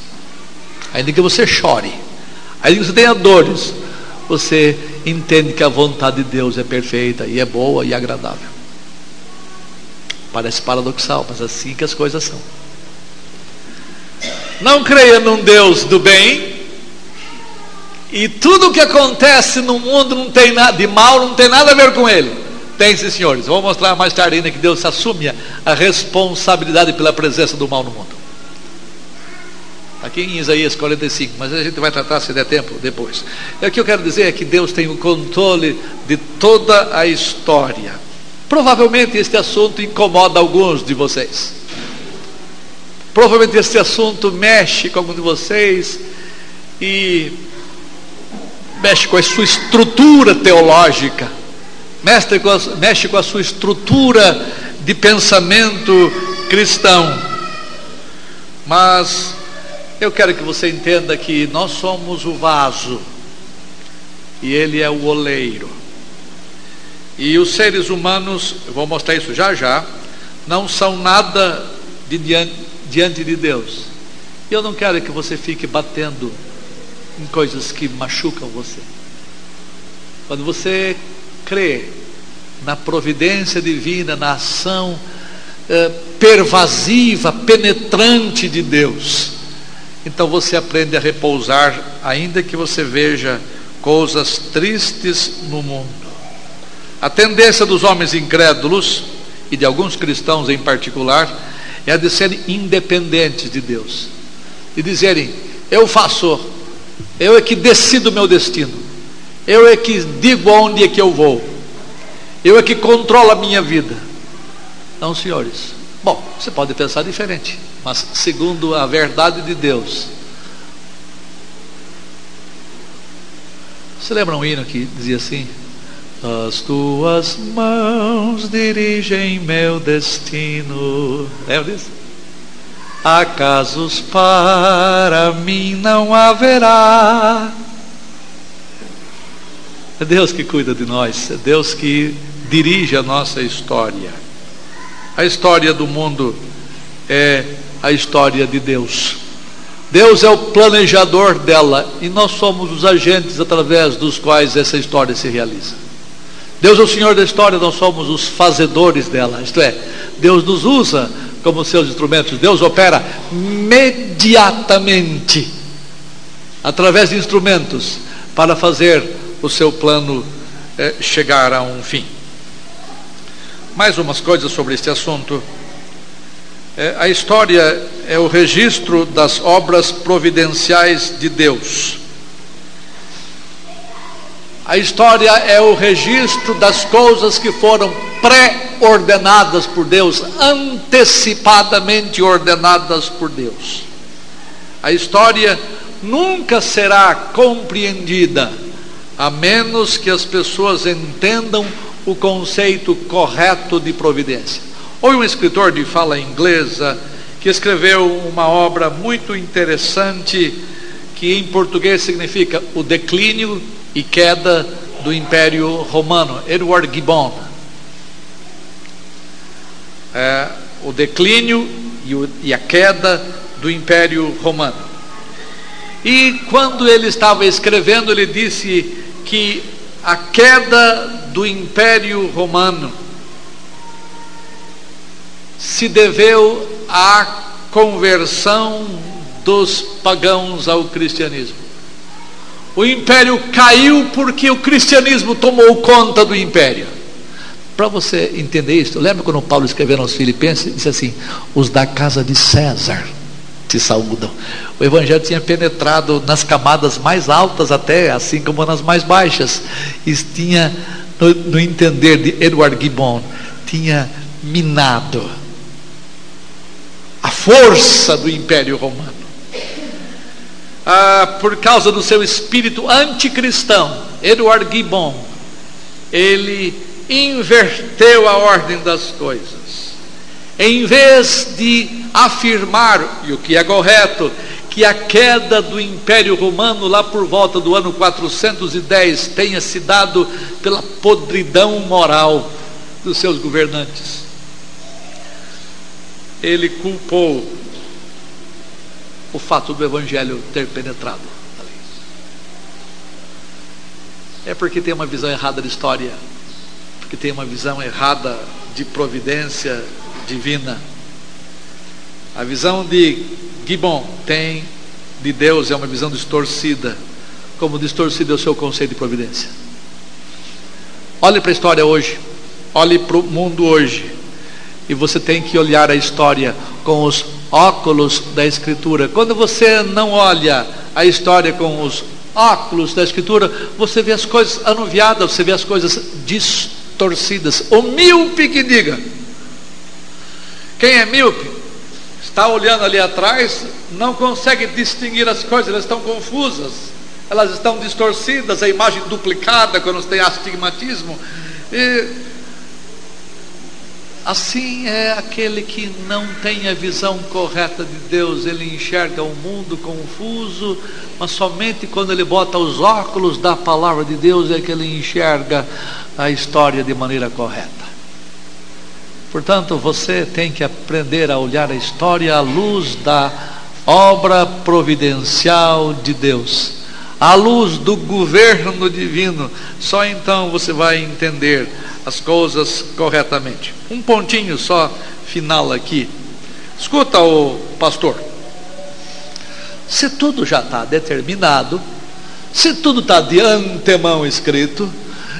Ainda que você chore, ainda que você tenha dores, você entende que a vontade de Deus é perfeita e é boa e agradável. Parece paradoxal, mas assim que as coisas são. Não creia num Deus do bem, e tudo o que acontece no mundo não tem nada de mal, não tem nada a ver com ele. Tem sim, senhores. Vou mostrar mais tarde ainda que Deus assume a responsabilidade pela presença do mal no mundo. Aqui em Isaías 45, mas a gente vai tratar se der tempo depois. E o que eu quero dizer é que Deus tem o controle de toda a história. Provavelmente este assunto incomoda alguns de vocês. Provavelmente este assunto mexe com alguns de vocês e mexe com a sua estrutura teológica mexe com, a, mexe com a sua estrutura de pensamento cristão. Mas eu quero que você entenda que nós somos o vaso e ele é o oleiro. E os seres humanos, eu vou mostrar isso já já, não são nada de diante, diante de Deus. Eu não quero que você fique batendo em coisas que machucam você. Quando você crê na providência divina, na ação eh, pervasiva, penetrante de Deus, então você aprende a repousar, ainda que você veja coisas tristes no mundo. A tendência dos homens incrédulos, e de alguns cristãos em particular, é a de serem independentes de Deus, e dizerem: Eu faço, eu é que decido o meu destino, eu é que digo aonde é que eu vou, eu é que controlo a minha vida. Não, senhores. Bom, você pode pensar diferente, mas segundo a verdade de Deus, Você lembra um hino que dizia assim? As tuas mãos dirigem meu destino. Lembra disso? Acasos para mim não haverá. É Deus que cuida de nós, é Deus que dirige a nossa história. A história do mundo é a história de Deus. Deus é o planejador dela e nós somos os agentes através dos quais essa história se realiza. Deus é o Senhor da história, nós somos os fazedores dela, isto é, Deus nos usa como seus instrumentos, Deus opera imediatamente através de instrumentos para fazer o seu plano eh, chegar a um fim. Mais umas coisas sobre este assunto. É, a história é o registro das obras providenciais de Deus. A história é o registro das coisas que foram pré-ordenadas por Deus, antecipadamente ordenadas por Deus. A história nunca será compreendida a menos que as pessoas entendam o conceito correto de providência. Houve um escritor de fala inglesa que escreveu uma obra muito interessante que em português significa o declínio e queda do Império Romano, Edward Gibbon. É, o declínio e, o, e a queda do Império Romano. E quando ele estava escrevendo, ele disse que a queda do Império Romano se deveu à conversão dos pagãos ao cristianismo. O império caiu porque o cristianismo tomou conta do império. Para você entender isso, lembra quando Paulo escreveu aos Filipenses, disse assim: os da casa de César te saúdam. O evangelho tinha penetrado nas camadas mais altas, até assim como nas mais baixas, e tinha, no, no entender de Edward Gibbon, tinha minado força do Império Romano. Ah, por causa do seu espírito anticristão, Edward Gibbon, ele inverteu a ordem das coisas. Em vez de afirmar, e o que é correto, que a queda do Império Romano lá por volta do ano 410 tenha se dado pela podridão moral dos seus governantes ele culpou o fato do evangelho ter penetrado. É porque tem uma visão errada de história, porque tem uma visão errada de providência divina. A visão de Gibbon tem de Deus é uma visão distorcida, como distorcido é o seu conceito de providência. Olhe para a história hoje, olhe para o mundo hoje. E você tem que olhar a história com os óculos da Escritura. Quando você não olha a história com os óculos da Escritura, você vê as coisas anuviadas, você vê as coisas distorcidas. O míope que diga. Quem é míope? Está olhando ali atrás, não consegue distinguir as coisas, elas estão confusas, elas estão distorcidas, a imagem duplicada quando tem astigmatismo. E Assim é aquele que não tem a visão correta de Deus, ele enxerga o um mundo confuso, mas somente quando ele bota os óculos da palavra de Deus é que ele enxerga a história de maneira correta. Portanto, você tem que aprender a olhar a história à luz da obra providencial de Deus, à luz do governo divino. Só então você vai entender as coisas corretamente. Um pontinho só final aqui. Escuta, o pastor. Se tudo já está determinado, se tudo está de antemão escrito,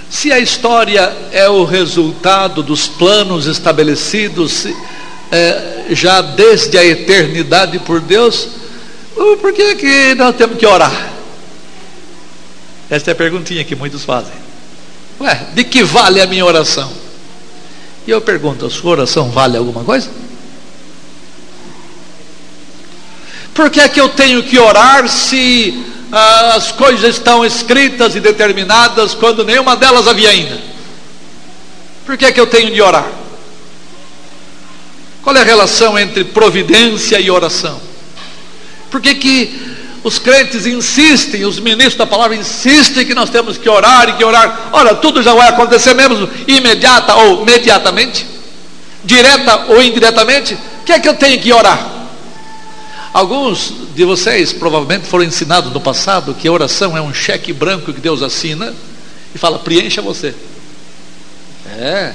se a história é o resultado dos planos estabelecidos é, já desde a eternidade por Deus, por que, que nós temos que orar? Esta é a perguntinha que muitos fazem. Ué, de que vale a minha oração? E eu pergunto: a sua oração vale alguma coisa? Por que é que eu tenho que orar se ah, as coisas estão escritas e determinadas quando nenhuma delas havia ainda? Por que é que eu tenho de orar? Qual é a relação entre providência e oração? Por que, que os crentes insistem, os ministros da palavra insistem que nós temos que orar e que orar? Ora, tudo já vai acontecer mesmo imediata ou imediatamente? Direta ou indiretamente? O que é que eu tenho que orar? Alguns de vocês provavelmente foram ensinados no passado que a oração é um cheque branco que Deus assina e fala: preencha você. É,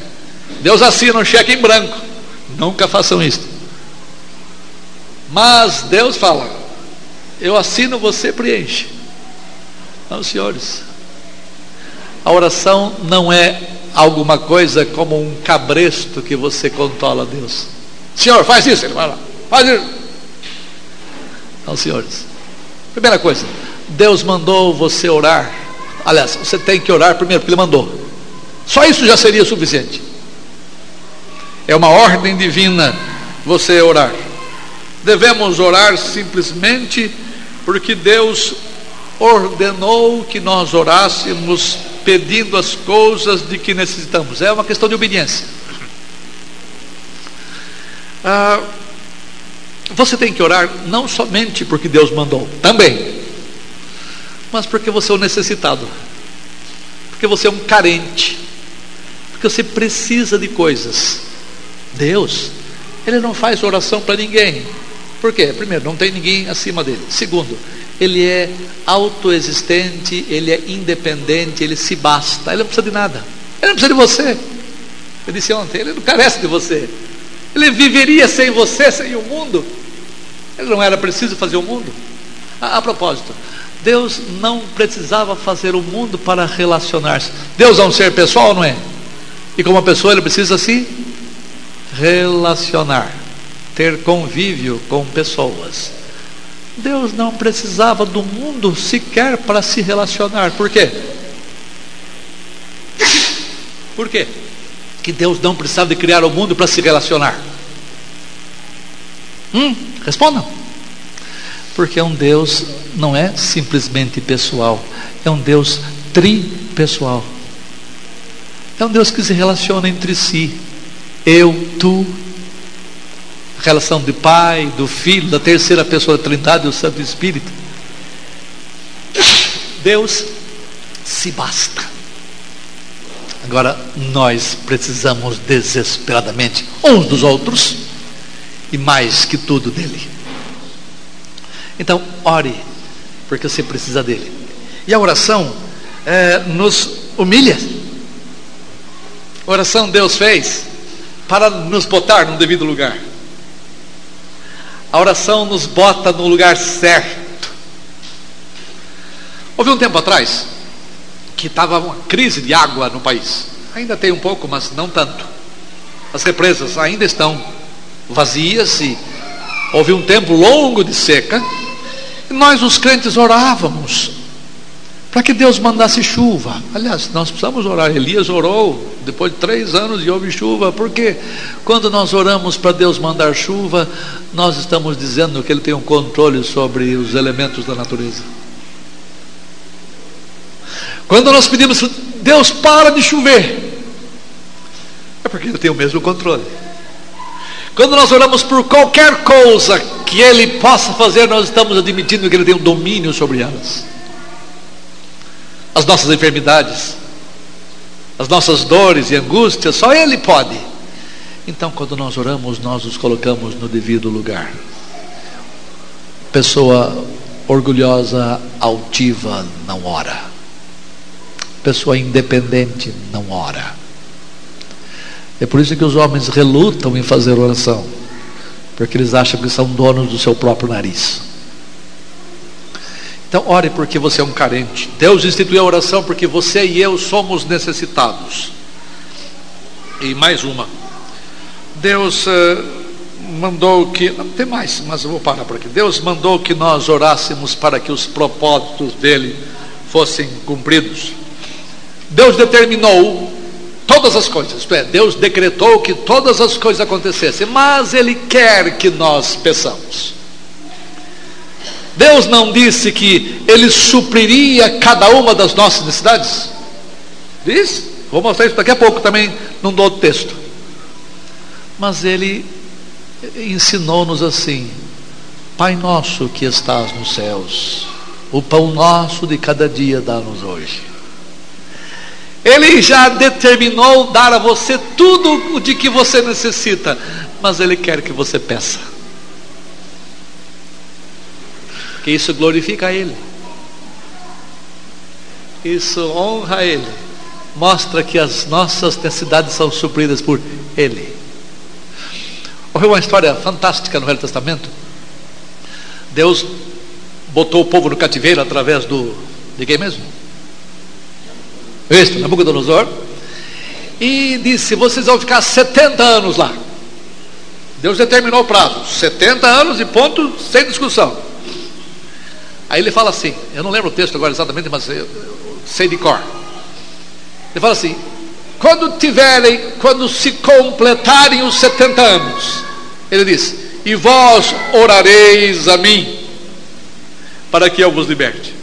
Deus assina um cheque em branco. Nunca façam isso. Mas Deus fala: eu assino, você preenche. Não, senhores. A oração não é alguma coisa como um cabresto que você controla a Deus. Senhor, faz isso, ele vai lá. Faz isso. Não, senhores. Primeira coisa, Deus mandou você orar. Aliás, você tem que orar primeiro, porque Ele mandou. Só isso já seria suficiente. É uma ordem divina você orar. Devemos orar simplesmente porque Deus ordenou que nós orássemos pedindo as coisas de que necessitamos. É uma questão de obediência. Ah, você tem que orar não somente porque Deus mandou, também, mas porque você é um necessitado, porque você é um carente, porque você precisa de coisas. Deus, Ele não faz oração para ninguém. Por quê? Primeiro, não tem ninguém acima dele. Segundo, ele é autoexistente, ele é independente, ele se basta, ele não precisa de nada, ele não precisa de você. Eu disse ontem, ele não carece de você. Ele viveria sem você, sem o mundo. Ele não era preciso fazer o mundo. A, a propósito, Deus não precisava fazer o mundo para relacionar-se. Deus é um ser pessoal, não é? E como pessoa ele precisa se relacionar, ter convívio com pessoas. Deus não precisava do mundo sequer para se relacionar. Por quê? Por quê? Que Deus não precisava de criar o mundo para se relacionar. Hum, respondam. Porque é um Deus não é simplesmente pessoal, é um Deus tripessoal. É um Deus que se relaciona entre si. Eu, tu, relação de Pai, do Filho, da terceira pessoa da Trindade, do Santo Espírito. Deus se basta. Agora, nós precisamos desesperadamente uns dos outros e mais que tudo dele. Então, ore, porque você precisa dele. E a oração é, nos humilha. A oração Deus fez para nos botar no devido lugar. A oração nos bota no lugar certo. Houve um tempo atrás que estava uma crise de água no país. Ainda tem um pouco, mas não tanto. As represas ainda estão vazias e houve um tempo longo de seca. E nós, os crentes, orávamos para que Deus mandasse chuva. Aliás, nós precisamos orar. Elias orou depois de três anos e houve chuva, porque quando nós oramos para Deus mandar chuva, nós estamos dizendo que Ele tem um controle sobre os elementos da natureza. Quando nós pedimos, Deus para de chover, é porque Ele tem o mesmo controle. Quando nós oramos por qualquer coisa que Ele possa fazer, nós estamos admitindo que Ele tem um domínio sobre elas. As nossas enfermidades, as nossas dores e angústias, só Ele pode. Então, quando nós oramos, nós os colocamos no devido lugar. Pessoa orgulhosa, altiva, não ora. Pessoa independente, não ora. É por isso que os homens relutam em fazer oração, porque eles acham que são donos do seu próprio nariz. Então, ore porque você é um carente. Deus instituiu a oração porque você e eu somos necessitados. E mais uma. Deus uh, mandou que. Não tem mais, mas eu vou parar por aqui. Deus mandou que nós orássemos para que os propósitos dele fossem cumpridos. Deus determinou todas as coisas, isto é, Deus decretou que todas as coisas acontecessem, mas Ele quer que nós peçamos. Deus não disse que Ele supriria cada uma das nossas necessidades? Diz? Vou mostrar isso daqui a pouco também num outro texto. Mas Ele ensinou-nos assim: Pai nosso que estás nos céus, o pão nosso de cada dia dá-nos hoje. Ele já determinou dar a você tudo o de que você necessita, mas Ele quer que você peça. Que isso glorifica Ele. Isso honra Ele. Mostra que as nossas necessidades são supridas por Ele. Ocorreu uma história fantástica no Velho Testamento. Deus botou o povo no cativeiro através do. de quem mesmo? Este, Nabucodonosor. E disse: Vocês vão ficar 70 anos lá. Deus determinou o prazo: 70 anos e ponto, sem discussão. Aí ele fala assim: Eu não lembro o texto agora exatamente, mas eu, sei de cor. Ele fala assim: quando tiverem, quando se completarem os 70 anos, ele diz: E vós orareis a mim, para que eu vos liberte.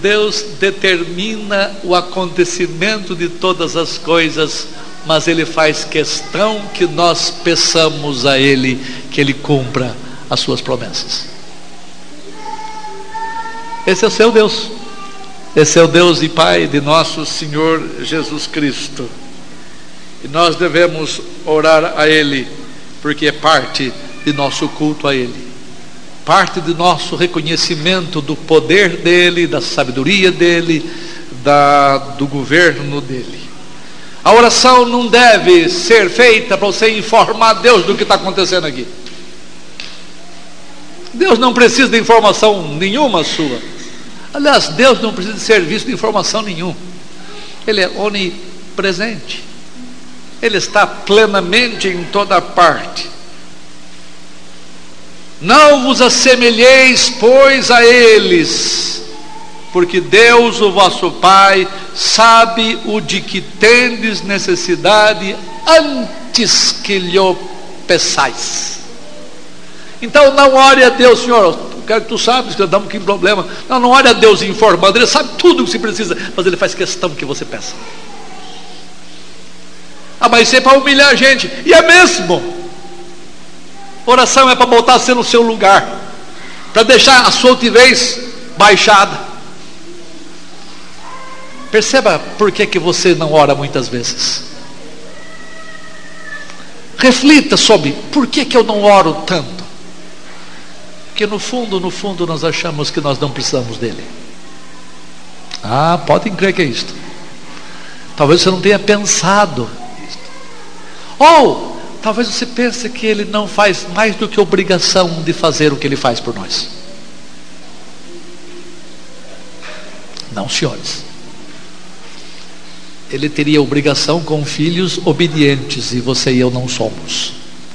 Deus determina o acontecimento de todas as coisas, mas Ele faz questão que nós peçamos a Ele que Ele cumpra as suas promessas. Esse é o seu Deus. Esse é o Deus e Pai de nosso Senhor Jesus Cristo. E nós devemos orar a Ele, porque é parte de nosso culto a Ele, parte de nosso reconhecimento do poder dEle, da sabedoria dEle, da, do governo dEle. A oração não deve ser feita para você informar Deus do que está acontecendo aqui. Deus não precisa de informação nenhuma sua. Aliás, Deus não precisa de serviço de informação nenhum. Ele é onipresente. Ele está plenamente em toda parte. Não vos assemelheis, pois, a eles, porque Deus, o vosso Pai, sabe o de que tendes necessidade antes que lhe peçais. Então não ore a Deus, Senhor, quero que tu sabes que damos que problema. Não, não olha Deus informando, Ele sabe tudo o que se precisa, mas Ele faz questão que você peça. Ah, mas isso é para humilhar a gente. E é mesmo. Oração é para botar você no seu lugar, para deixar a sua altivez baixada. Perceba por que, que você não ora muitas vezes. Reflita sobre por que, que eu não oro tanto. Porque no fundo, no fundo, nós achamos que nós não precisamos dele. Ah, podem crer que é isto. Talvez você não tenha pensado. Ou talvez você pense que ele não faz mais do que obrigação de fazer o que ele faz por nós. Não, senhores. Ele teria obrigação com filhos obedientes e você e eu não somos,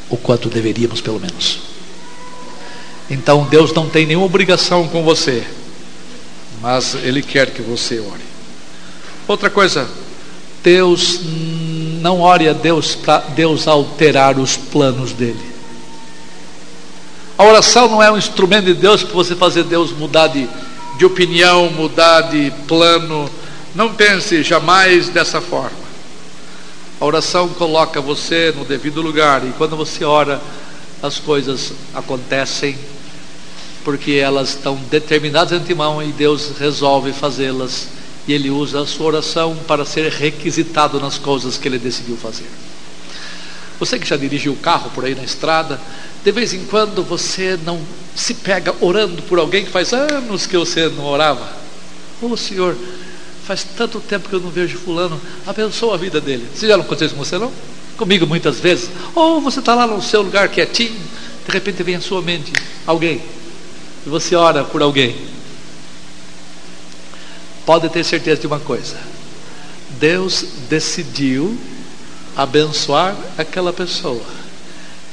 o quanto deveríamos, pelo menos. Então Deus não tem nenhuma obrigação com você, mas Ele quer que você ore. Outra coisa, Deus não ore a Deus para Deus alterar os planos dele. A oração não é um instrumento de Deus para você fazer Deus mudar de, de opinião, mudar de plano. Não pense jamais dessa forma. A oração coloca você no devido lugar e quando você ora, as coisas acontecem porque elas estão determinadas de antemão e Deus resolve fazê-las e Ele usa a sua oração para ser requisitado nas coisas que Ele decidiu fazer. Você que já dirigiu o carro por aí na estrada, de vez em quando você não se pega orando por alguém que faz anos que você não orava. Ô oh, Senhor, faz tanto tempo que eu não vejo fulano, abençoa a vida dele. Você já não aconteceu com você não? Comigo muitas vezes. Ou você está lá no seu lugar quietinho, de repente vem à sua mente alguém e você ora por alguém, pode ter certeza de uma coisa: Deus decidiu abençoar aquela pessoa.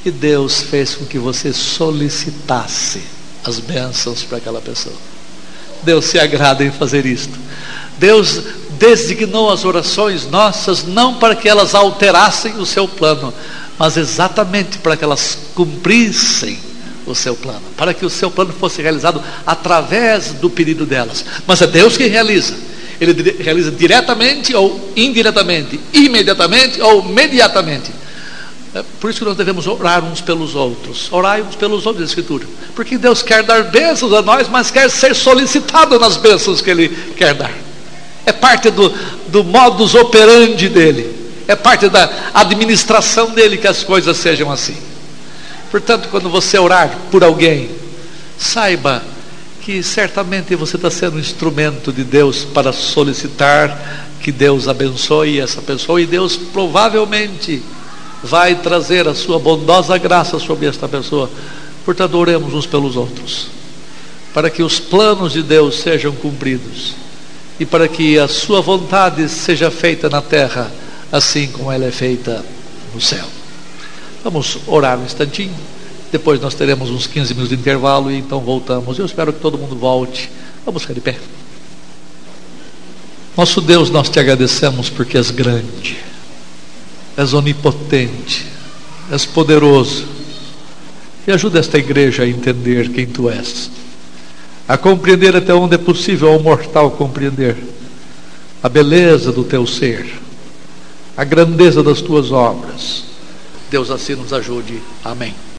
E Deus fez com que você solicitasse as bênçãos para aquela pessoa. Deus se agrada em fazer isto. Deus designou as orações nossas não para que elas alterassem o seu plano, mas exatamente para que elas cumprissem o seu plano, para que o seu plano fosse realizado através do pedido delas. Mas é Deus que realiza. Ele realiza diretamente ou indiretamente, imediatamente ou imediatamente. É por isso que nós devemos orar uns pelos outros. Orar uns pelos outros, Escritura. Porque Deus quer dar bênçãos a nós, mas quer ser solicitado nas bênçãos que Ele quer dar. É parte do, do modus operandi dele. É parte da administração dele que as coisas sejam assim. Portanto, quando você orar por alguém, saiba que certamente você está sendo um instrumento de Deus para solicitar que Deus abençoe essa pessoa e Deus provavelmente vai trazer a sua bondosa graça sobre esta pessoa. Portanto, oremos uns pelos outros, para que os planos de Deus sejam cumpridos e para que a sua vontade seja feita na terra, assim como ela é feita no céu. Vamos orar um instantinho. Depois nós teremos uns 15 minutos de intervalo e então voltamos. Eu espero que todo mundo volte. Vamos ficar de pé. Nosso Deus, nós te agradecemos porque és grande, és onipotente, és poderoso. E ajuda esta igreja a entender quem tu és, a compreender até onde é possível ao mortal compreender a beleza do teu ser, a grandeza das tuas obras. Deus assim nos ajude. Amém.